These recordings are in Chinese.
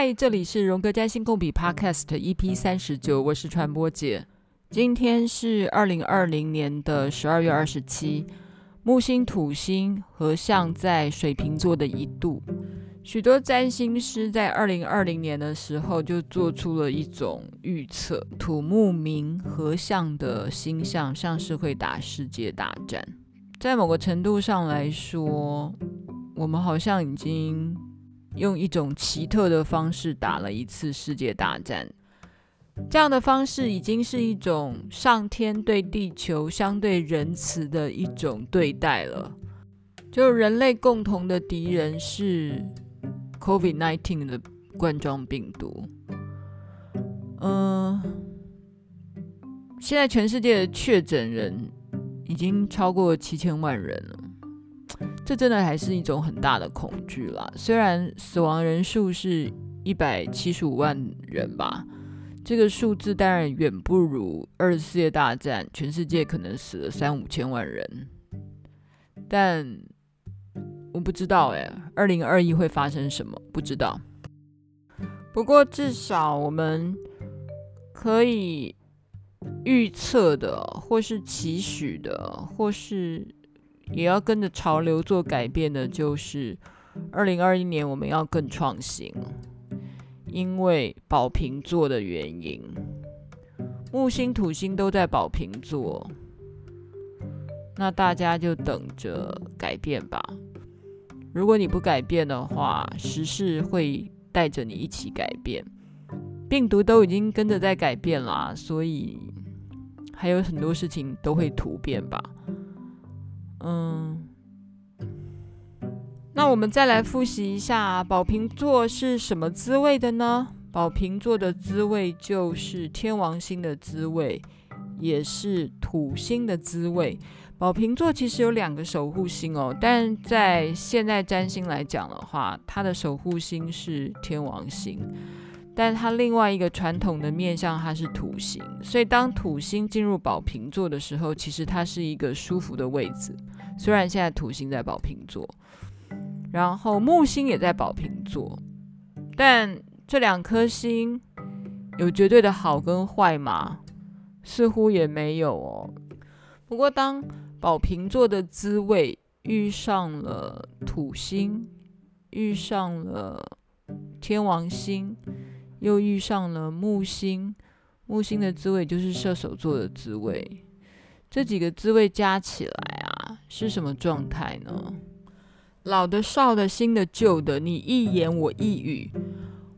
嗨，这里是荣格占星共笔 Podcast EP 三十九，我是传播姐。今天是二零二零年的十二月二十七，木星土星合相在水瓶座的一度。许多占星师在二零二零年的时候就做出了一种预测：土木冥合相的星象像是会打世界大战。在某个程度上来说，我们好像已经。用一种奇特的方式打了一次世界大战，这样的方式已经是一种上天对地球相对仁慈的一种对待了。就人类共同的敌人是 COVID-19 的冠状病毒。嗯，现在全世界的确诊人已经超过七千万人了。这真的还是一种很大的恐惧啦。虽然死亡人数是一百七十五万人吧，这个数字当然远不如二次世界大战，全世界可能死了三五千万人。但我不知道哎，二零二一会发生什么？不知道。不过至少我们可以预测的，或是期许的，或是。也要跟着潮流做改变的，就是二零二一年我们要更创新，因为宝瓶座的原因，木星、土星都在宝瓶座，那大家就等着改变吧。如果你不改变的话，时事会带着你一起改变。病毒都已经跟着在改变啦，所以还有很多事情都会突变吧。嗯，那我们再来复习一下宝瓶座是什么滋味的呢？宝瓶座的滋味就是天王星的滋味，也是土星的滋味。宝瓶座其实有两个守护星哦，但在现在占星来讲的话，它的守护星是天王星。但它另外一个传统的面向，它是土星，所以当土星进入宝瓶座的时候，其实它是一个舒服的位置。虽然现在土星在宝瓶座，然后木星也在宝瓶座，但这两颗星有绝对的好跟坏吗？似乎也没有哦。不过当宝瓶座的滋味遇上了土星，遇上了天王星。又遇上了木星，木星的滋味就是射手座的滋味。这几个滋味加起来啊，是什么状态呢？老的、少的、新的、旧的，你一言我一语。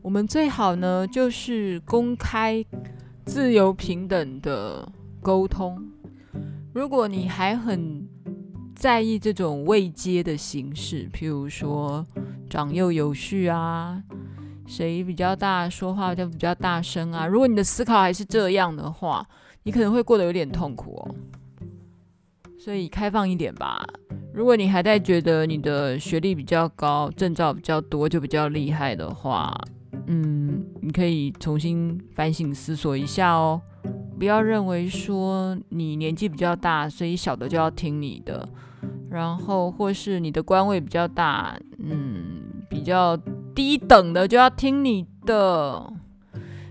我们最好呢，就是公开、自由、平等的沟通。如果你还很在意这种位阶的形式，譬如说长幼有序啊。谁比较大，说话就比较大声啊。如果你的思考还是这样的话，你可能会过得有点痛苦哦。所以开放一点吧。如果你还在觉得你的学历比较高，证照比较多就比较厉害的话，嗯，你可以重新反省思索一下哦。不要认为说你年纪比较大，所以小的就要听你的，然后或是你的官位比较大，嗯，比较。低等的就要听你的，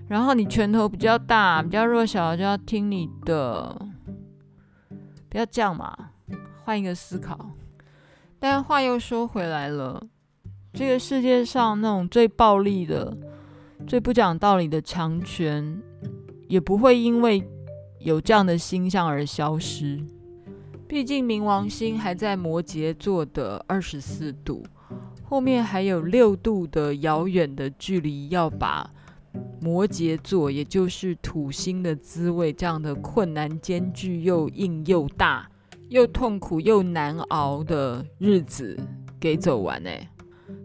然后你拳头比较大，比较弱小的就要听你的，不要这样嘛，换一个思考。但话又说回来了，这个世界上那种最暴力的、最不讲道理的强权，也不会因为有这样的星象而消失。毕竟冥王星还在摩羯座的二十四度。后面还有六度的遥远的距离，要把摩羯座，也就是土星的滋味，这样的困难艰巨又硬又大又痛苦又难熬的日子给走完呢。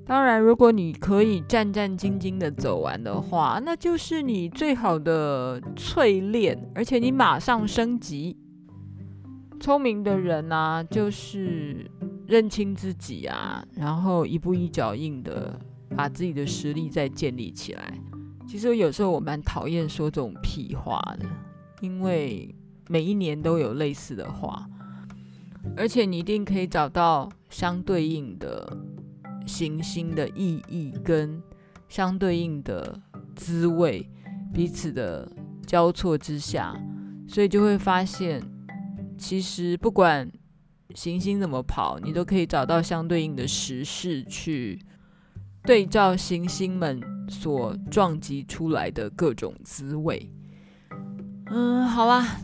当然，如果你可以战战兢兢的走完的话，那就是你最好的淬炼，而且你马上升级。聪明的人啊，就是。认清自己啊，然后一步一脚印的把自己的实力再建立起来。其实有时候我蛮讨厌说这种屁话的，因为每一年都有类似的话，而且你一定可以找到相对应的行星的意义跟相对应的滋味，彼此的交错之下，所以就会发现，其实不管行星怎么跑，你都可以找到相对应的时事去对照行星们所撞击出来的各种滋味。嗯，好啦，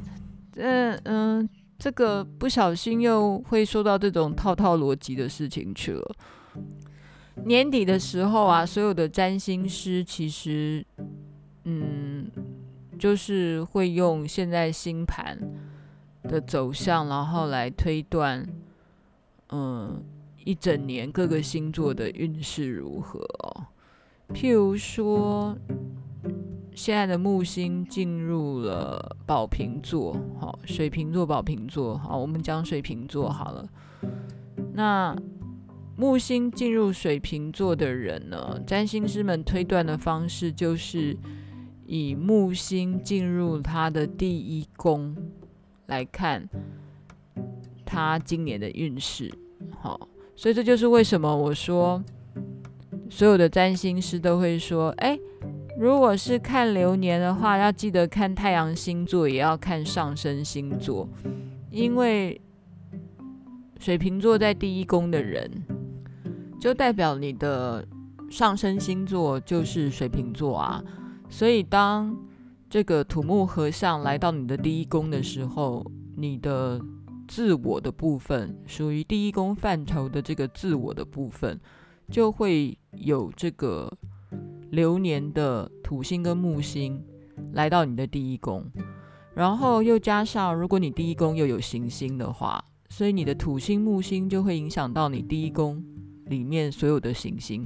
嗯嗯，这个不小心又会说到这种套套逻辑的事情去了。年底的时候啊，所有的占星师其实，嗯，就是会用现在星盘的走向，然后来推断，嗯，一整年各个星座的运势如何哦。譬如说，现在的木星进入了宝瓶座，好，水瓶座、宝瓶座，好，我们讲水瓶座好了。那木星进入水瓶座的人呢，占星师们推断的方式就是以木星进入他的第一宫来看他今年的运势。好，所以这就是为什么我说所有的占星师都会说，哎，如果是看流年的话，要记得看太阳星座，也要看上升星座，因为水瓶座在第一宫的人。就代表你的上升星座就是水瓶座啊，所以当这个土木合相来到你的第一宫的时候，你的自我的部分，属于第一宫范畴的这个自我的部分，就会有这个流年的土星跟木星来到你的第一宫，然后又加上如果你第一宫又有行星的话，所以你的土星木星就会影响到你第一宫。里面所有的行星，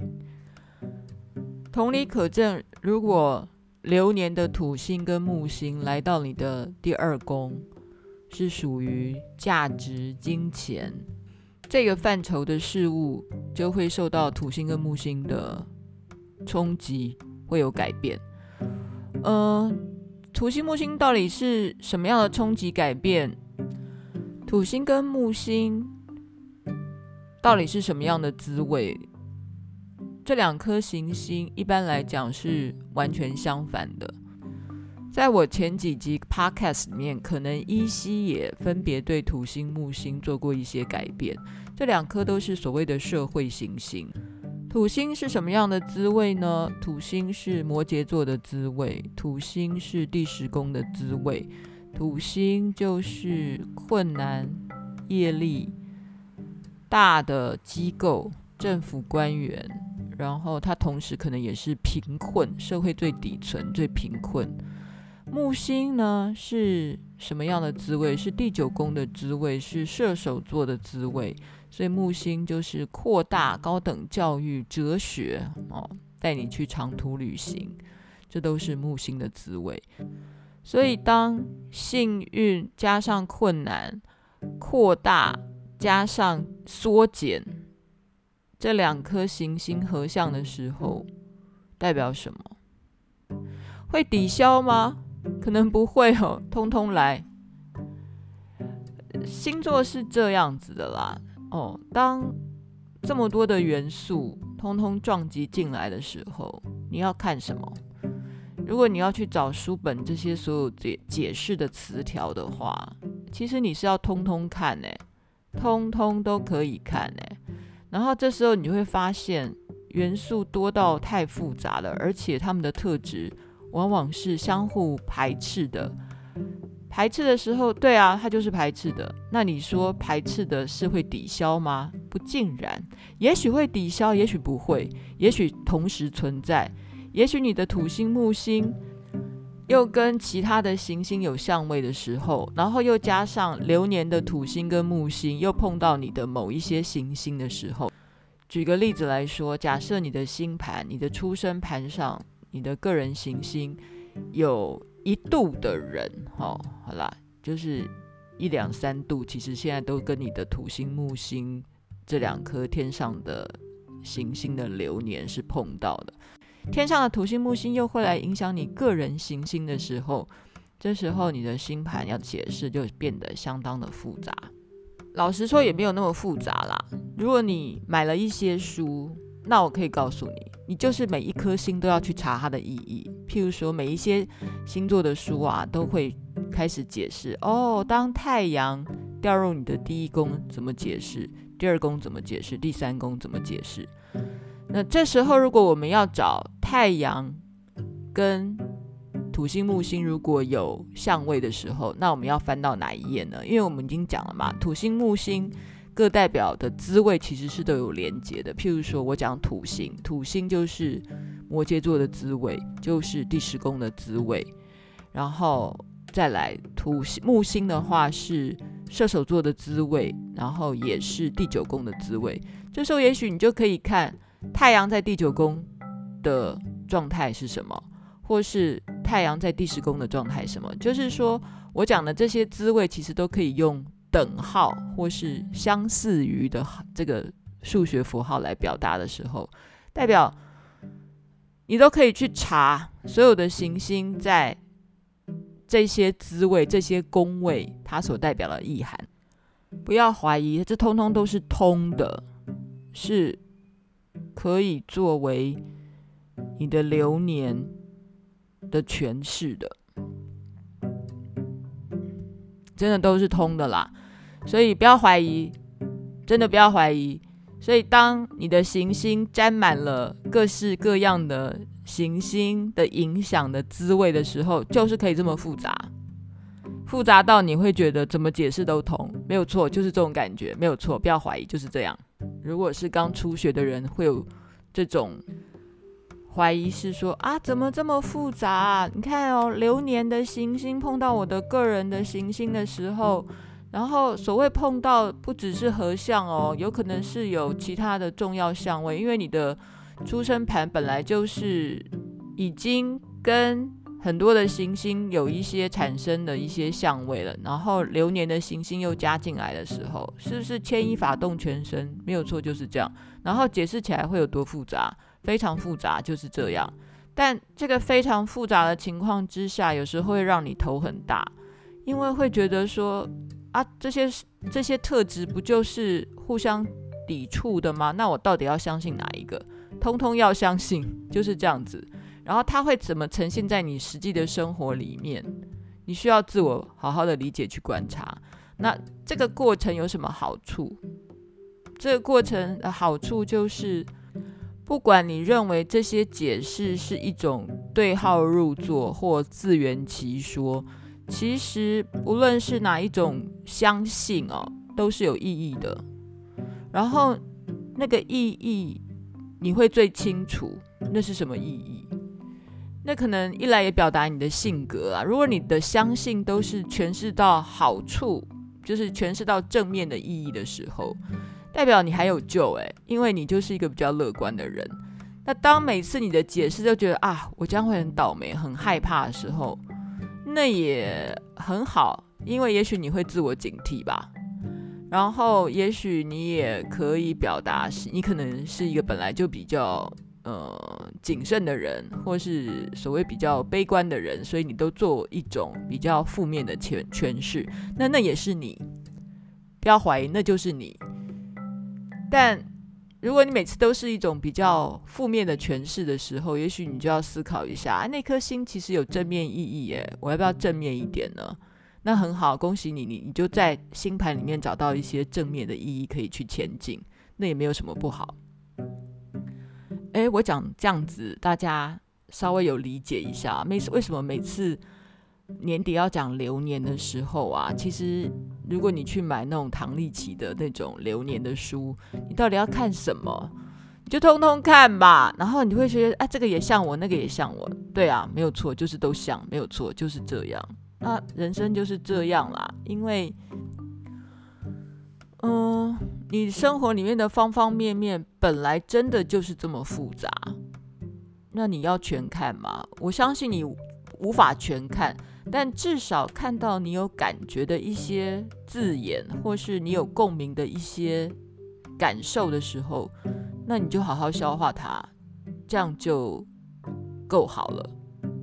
同理可证，如果流年的土星跟木星来到你的第二宫，是属于价值、金钱这个范畴的事物，就会受到土星跟木星的冲击，会有改变。嗯、呃，土星、木星到底是什么样的冲击改变？土星跟木星。到底是什么样的滋味？这两颗行星一般来讲是完全相反的。在我前几集 podcast 里面，可能依稀也分别对土星、木星做过一些改变。这两颗都是所谓的社会行星。土星是什么样的滋味呢？土星是摩羯座的滋味，土星是第十宫的滋味。土星就是困难、业力。大的机构、政府官员，然后它同时可能也是贫困，社会最底层、最贫困。木星呢是什么样的滋味？是第九宫的滋味，是射手座的滋味。所以木星就是扩大、高等教育、哲学哦，带你去长途旅行，这都是木星的滋味。所以当幸运加上困难，扩大。加上缩减这两颗行星合相的时候，代表什么？会抵消吗？可能不会哦，通通来。星座是这样子的啦。哦，当这么多的元素通通撞击进来的时候，你要看什么？如果你要去找书本这些所有解解释的词条的话，其实你是要通通看呢。通通都可以看哎，然后这时候你会发现元素多到太复杂了，而且它们的特质往往是相互排斥的。排斥的时候，对啊，它就是排斥的。那你说排斥的是会抵消吗？不尽然，也许会抵消，也许不会，也许同时存在，也许你的土星、木星。又跟其他的行星有相位的时候，然后又加上流年的土星跟木星又碰到你的某一些行星的时候，举个例子来说，假设你的星盘、你的出生盘上、你的个人行星有一度的人，哦，好啦，就是一两三度，其实现在都跟你的土星、木星这两颗天上的行星的流年是碰到的。天上的土星、木星又会来影响你个人行星的时候，这时候你的星盘要解释就变得相当的复杂。老实说，也没有那么复杂啦。如果你买了一些书，那我可以告诉你，你就是每一颗星都要去查它的意义。譬如说，每一些星座的书啊，都会开始解释哦，当太阳掉入你的第一宫怎么解释，第二宫怎么解释，第三宫怎么解释。那这时候，如果我们要找太阳跟土星、木星如果有相位的时候，那我们要翻到哪一页呢？因为我们已经讲了嘛，土星、木星各代表的滋味其实是都有连接的。譬如说，我讲土星，土星就是摩羯座的滋味，就是第十宫的滋味。然后再来土星、木星的话是射手座的滋味，然后也是第九宫的滋味。这时候，也许你就可以看太阳在第九宫的状态是什么，或是。太阳在第十宫的状态，什么？就是说我讲的这些滋味，其实都可以用等号或是相似于的这个数学符号来表达的时候，代表你都可以去查所有的行星在这些滋味、这些宫位它所代表的意涵。不要怀疑，这通通都是通的，是可以作为你的流年。的诠释的，真的都是通的啦，所以不要怀疑，真的不要怀疑。所以，当你的行星沾满了各式各样的行星的影响的滋味的时候，就是可以这么复杂，复杂到你会觉得怎么解释都通，没有错，就是这种感觉，没有错，不要怀疑，就是这样。如果是刚初学的人，会有这种。怀疑是说啊，怎么这么复杂？你看哦，流年的行星碰到我的个人的行星的时候，然后所谓碰到不只是合相哦，有可能是有其他的重要相位，因为你的出生盘本来就是已经跟很多的行星有一些产生的一些相位了，然后流年的行星又加进来的时候，是不是牵一发动全身？没有错，就是这样。然后解释起来会有多复杂？非常复杂，就是这样。但这个非常复杂的情况之下，有时候会让你头很大，因为会觉得说啊，这些这些特质不就是互相抵触的吗？那我到底要相信哪一个？通通要相信，就是这样子。然后它会怎么呈现在你实际的生活里面？你需要自我好好的理解去观察。那这个过程有什么好处？这个过程的好处就是。不管你认为这些解释是一种对号入座或自圆其说，其实不论是哪一种相信哦，都是有意义的。然后那个意义你会最清楚，那是什么意义？那可能一来也表达你的性格啊。如果你的相信都是诠释到好处，就是诠释到正面的意义的时候。代表你还有救诶，因为你就是一个比较乐观的人。那当每次你的解释都觉得啊，我将会很倒霉、很害怕的时候，那也很好，因为也许你会自我警惕吧。然后，也许你也可以表达是，你可能是一个本来就比较呃谨慎的人，或是所谓比较悲观的人，所以你都做一种比较负面的诠诠释。那那也是你，不要怀疑，那就是你。但如果你每次都是一种比较负面的诠释的时候，也许你就要思考一下，啊，那颗星其实有正面意义耶，我要不要正面一点呢？那很好，恭喜你，你你就在星盘里面找到一些正面的意义可以去前进，那也没有什么不好。诶，我讲这样子，大家稍微有理解一下，每次为什么每次年底要讲流年的时候啊，其实。如果你去买那种唐立奇的那种流年的书，你到底要看什么？你就通通看吧。然后你会觉得，啊，这个也像我，那个也像我。对啊，没有错，就是都像，没有错，就是这样。那人生就是这样啦，因为，嗯，你生活里面的方方面面本来真的就是这么复杂。那你要全看吗？我相信你无法全看。但至少看到你有感觉的一些字眼，或是你有共鸣的一些感受的时候，那你就好好消化它，这样就够好了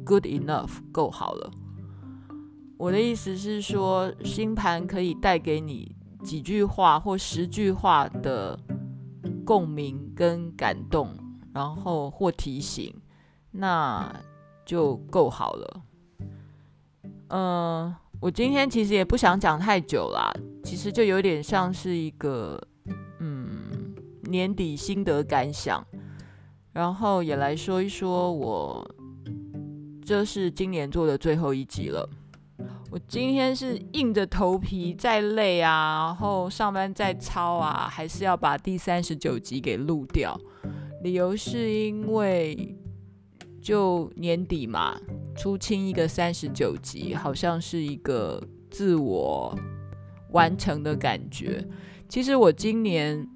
，good enough，够好了。我的意思是说，星盘可以带给你几句话或十句话的共鸣跟感动，然后或提醒，那就够好了。嗯，我今天其实也不想讲太久啦，其实就有点像是一个嗯年底心得感想，然后也来说一说我这是今年做的最后一集了。我今天是硬着头皮，再累啊，然后上班再操啊，还是要把第三十九集给录掉。理由是因为就年底嘛，出清一个三十九集，好像是一个自我完成的感觉。其实我今年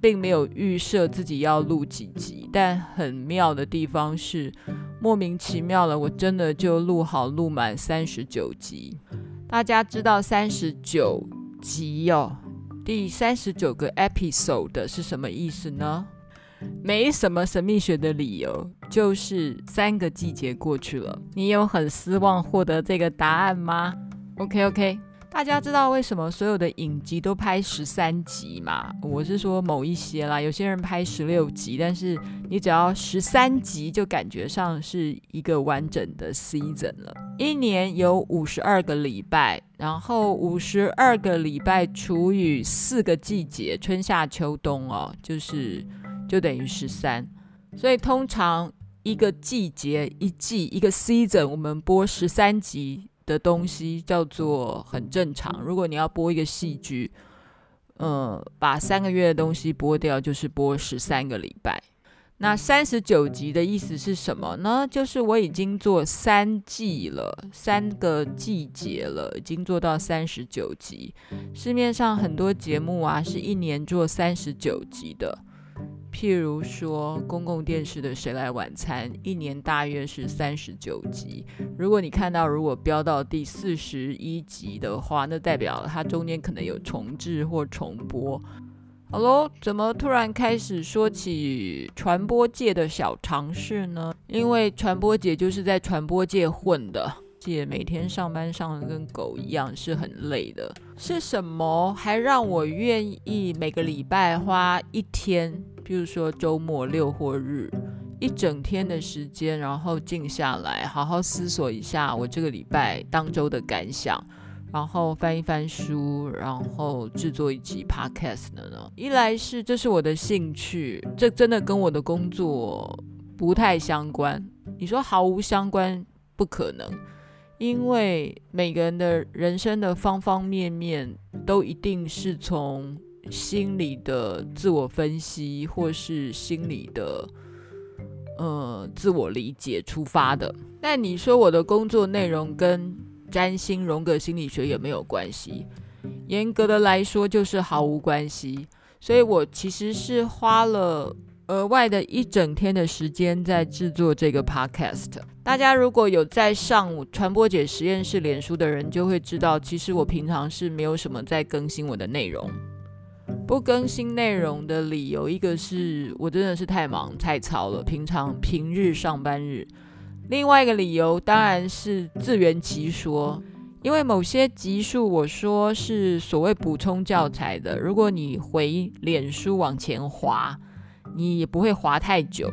并没有预设自己要录几集，但很妙的地方是。莫名其妙了，我真的就录好录满三十九集。大家知道三十九集哦，第三十九个 episode 是什么意思呢？没什么神秘学的理由，就是三个季节过去了。你有很失望获得这个答案吗？OK OK。大家知道为什么所有的影集都拍十三集吗？我是说某一些啦，有些人拍十六集，但是你只要十三集就感觉上是一个完整的 season 了。一年有五十二个礼拜，然后五十二个礼拜除以四个季节，春夏秋冬哦，就是就等于十三。所以通常一个季节一季一个 season，我们播十三集。的东西叫做很正常。如果你要播一个戏剧，呃，把三个月的东西播掉，就是播十三个礼拜。那三十九集的意思是什么呢？就是我已经做三季了，三个季节了，已经做到三十九集。市面上很多节目啊，是一年做三十九集的。譬如说，公共电视的《谁来晚餐》一年大约是三十九集。如果你看到如果飙到第四十一集的话，那代表它中间可能有重制或重播。好喽，怎么突然开始说起传播界的小常识呢？因为传播姐就是在传播界混的，姐每天上班上得跟狗一样，是很累的。是什么还让我愿意每个礼拜花一天？比如说周末六或日，一整天的时间，然后静下来，好好思索一下我这个礼拜当周的感想，然后翻一翻书，然后制作一集 podcast 的呢。一来是这是我的兴趣，这真的跟我的工作不太相关。你说毫无相关，不可能，因为每个人的人生的方方面面都一定是从。心理的自我分析，或是心理的呃自我理解出发的。那你说我的工作内容跟占星、荣格心理学有没有关系？严格的来说，就是毫无关系。所以我其实是花了额外的一整天的时间在制作这个 podcast。大家如果有在上传播姐实验室脸书的人，就会知道，其实我平常是没有什么在更新我的内容。不更新内容的理由，一个是我真的是太忙太操了，平常平日上班日；另外一个理由当然是自圆其说，因为某些集数我说是所谓补充教材的，如果你回脸书往前滑，你也不会滑太久，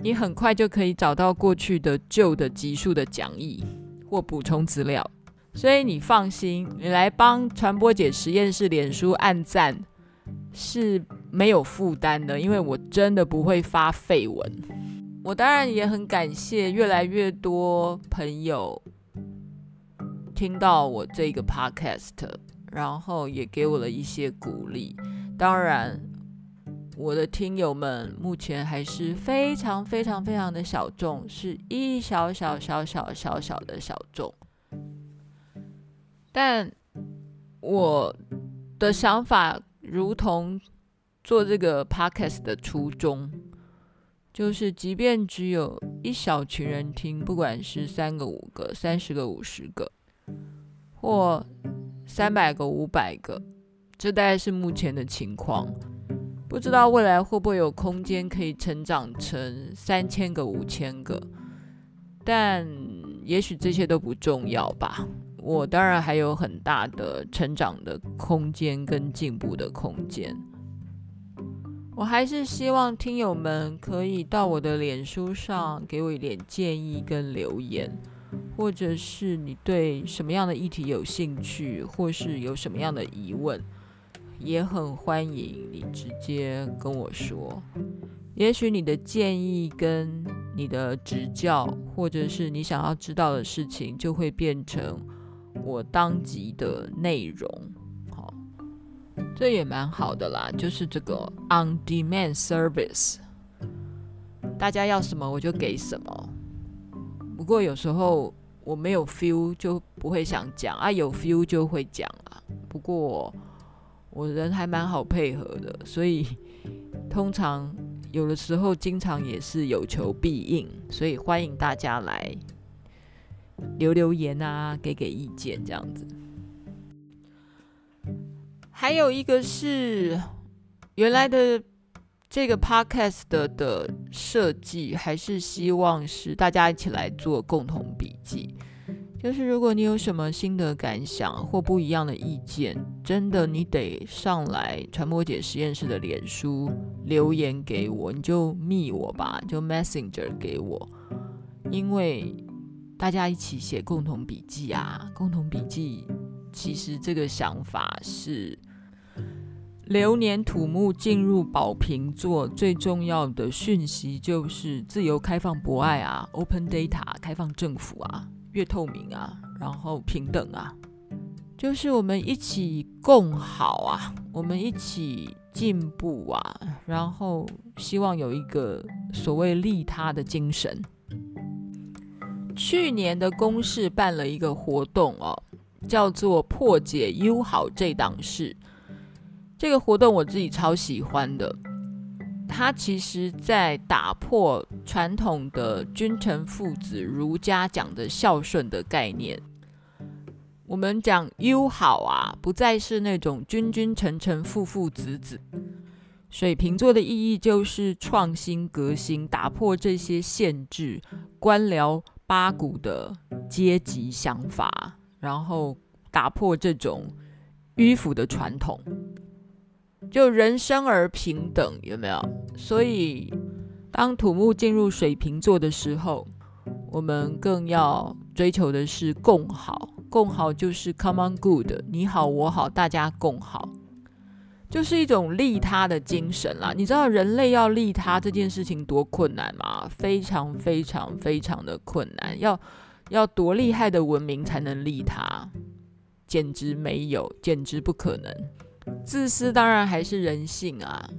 你很快就可以找到过去的旧的集数的讲义或补充资料。所以你放心，你来帮传播姐实验室脸书按赞是没有负担的，因为我真的不会发废文。我当然也很感谢越来越多朋友听到我这个 podcast，然后也给我了一些鼓励。当然，我的听友们目前还是非常非常非常的小众，是一小小小小小小的小众。但我的想法，如同做这个 podcast 的初衷，就是即便只有一小群人听，不管是三个、五个、三十个、五十个，或三百个、五百个，这大概是目前的情况。不知道未来会不会有空间可以成长成三千个、五千个，但也许这些都不重要吧。我当然还有很大的成长的空间跟进步的空间。我还是希望听友们可以到我的脸书上给我一点建议跟留言，或者是你对什么样的议题有兴趣，或是有什么样的疑问，也很欢迎你直接跟我说。也许你的建议跟你的指教，或者是你想要知道的事情，就会变成我当集的内容。好这也蛮好的啦，就是这个 on demand service，大家要什么我就给什么。不过有时候我没有 feel 就不会想讲啊，有 feel 就会讲啊。不过我人还蛮好配合的，所以通常有的时候经常也是有求必应，所以欢迎大家来留留言啊，给给意见这样子。还有一个是原来的这个 podcast 的的设计，还是希望是大家一起来做共同笔记。就是如果你有什么新的感想或不一样的意见，真的你得上来传播姐实验室的脸书留言给我，你就密我吧，就 messenger 给我，因为大家一起写共同笔记啊，共同笔记其实这个想法是。流年土木进入宝瓶座，最重要的讯息就是自由、开放、博爱啊，Open Data，开放政府啊，越透明啊，然后平等啊，就是我们一起共好啊，我们一起进步啊，然后希望有一个所谓利他的精神。去年的公事办了一个活动哦，叫做破解 U 好这档事。这个活动我自己超喜欢的，它其实在打破传统的君臣父子儒家讲的孝顺的概念。我们讲 U 好啊，不再是那种君君臣臣父父子子。水瓶座的意义就是创新革新，打破这些限制、官僚八股的阶级想法，然后打破这种迂腐的传统。就人生而平等，有没有？所以，当土木进入水瓶座的时候，我们更要追求的是共好。共好就是 common good，你好我好，大家共好，就是一种利他的精神啦。你知道人类要利他这件事情多困难吗？非常非常非常的困难。要要多厉害的文明才能利他？简直没有，简直不可能。自私当然还是人性啊！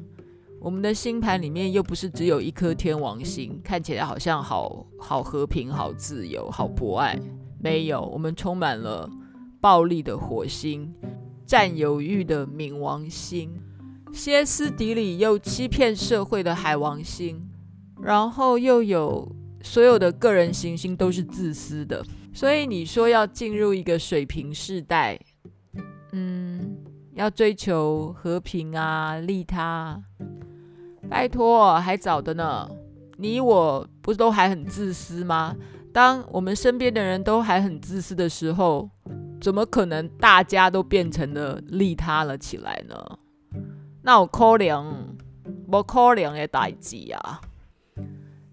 我们的星盘里面又不是只有一颗天王星，看起来好像好好和平、好自由、好博爱。没有，我们充满了暴力的火星、占有欲的冥王星、歇斯底里又欺骗社会的海王星，然后又有所有的个人行星都是自私的。所以你说要进入一个水平世代，嗯。要追求和平啊，利他，拜托，还早的呢。你我不都还很自私吗？当我们身边的人都还很自私的时候，怎么可能大家都变成了利他了起来呢？那我可能，不可能的代志啊。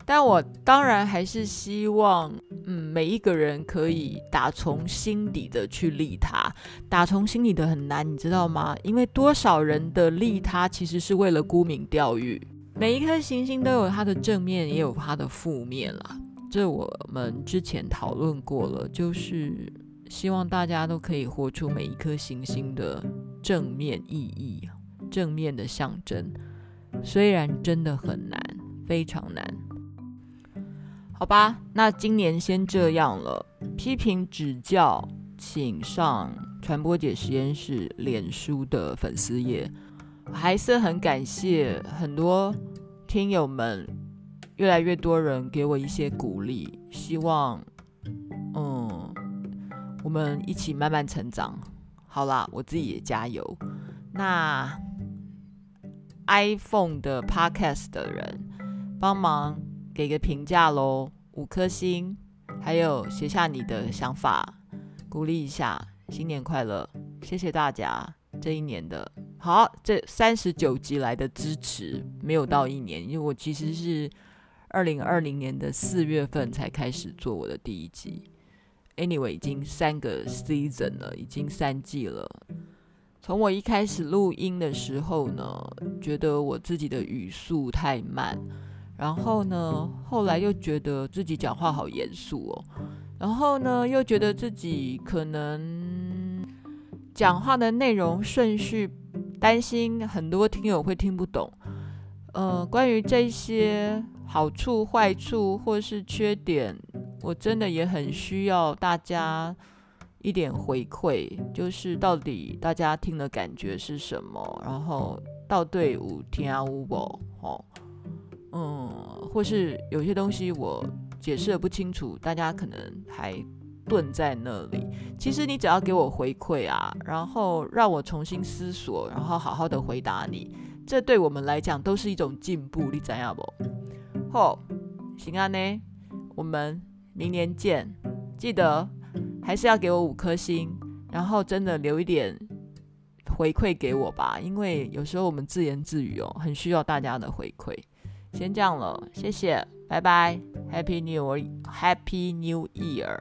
但我当然还是希望，嗯，每一个人可以打从心底的去利他。打从心底的很难，你知道吗？因为多少人的利他其实是为了沽名钓誉。每一颗行星都有它的正面，也有它的负面啦。这我们之前讨论过了，就是希望大家都可以活出每一颗行星的正面意义、正面的象征。虽然真的很难，非常难。好吧，那今年先这样了。批评指教，请上传播姐实验室脸书的粉丝页。还是很感谢很多听友们，越来越多人给我一些鼓励，希望嗯，我们一起慢慢成长。好啦，我自己也加油。那 iPhone 的 Podcast 的人帮忙。给个评价喽，五颗星，还有写下你的想法，鼓励一下，新年快乐，谢谢大家这一年的好，这三十九集来的支持没有到一年，因为我其实是二零二零年的四月份才开始做我的第一集。Anyway，已经三个 season 了，已经三季了。从我一开始录音的时候呢，觉得我自己的语速太慢，然后呢，后来又觉得自己讲话好严肃哦，然后呢，又觉得自己可能讲话的内容顺序，担心很多听友会听不懂。呃，关于这些好处、坏处或是缺点。我真的也很需要大家一点回馈，就是到底大家听的感觉是什么，然后到队伍听有无吼，嗯，或是有些东西我解释的不清楚，大家可能还顿在那里。其实你只要给我回馈啊，然后让我重新思索，然后好好的回答你，这对我们来讲都是一种进步。你知道不？好，行啊呢，我们。明年见，记得还是要给我五颗星，然后真的留一点回馈给我吧，因为有时候我们自言自语哦，很需要大家的回馈。先这样了，谢谢，拜拜，Happy New Happy New Year。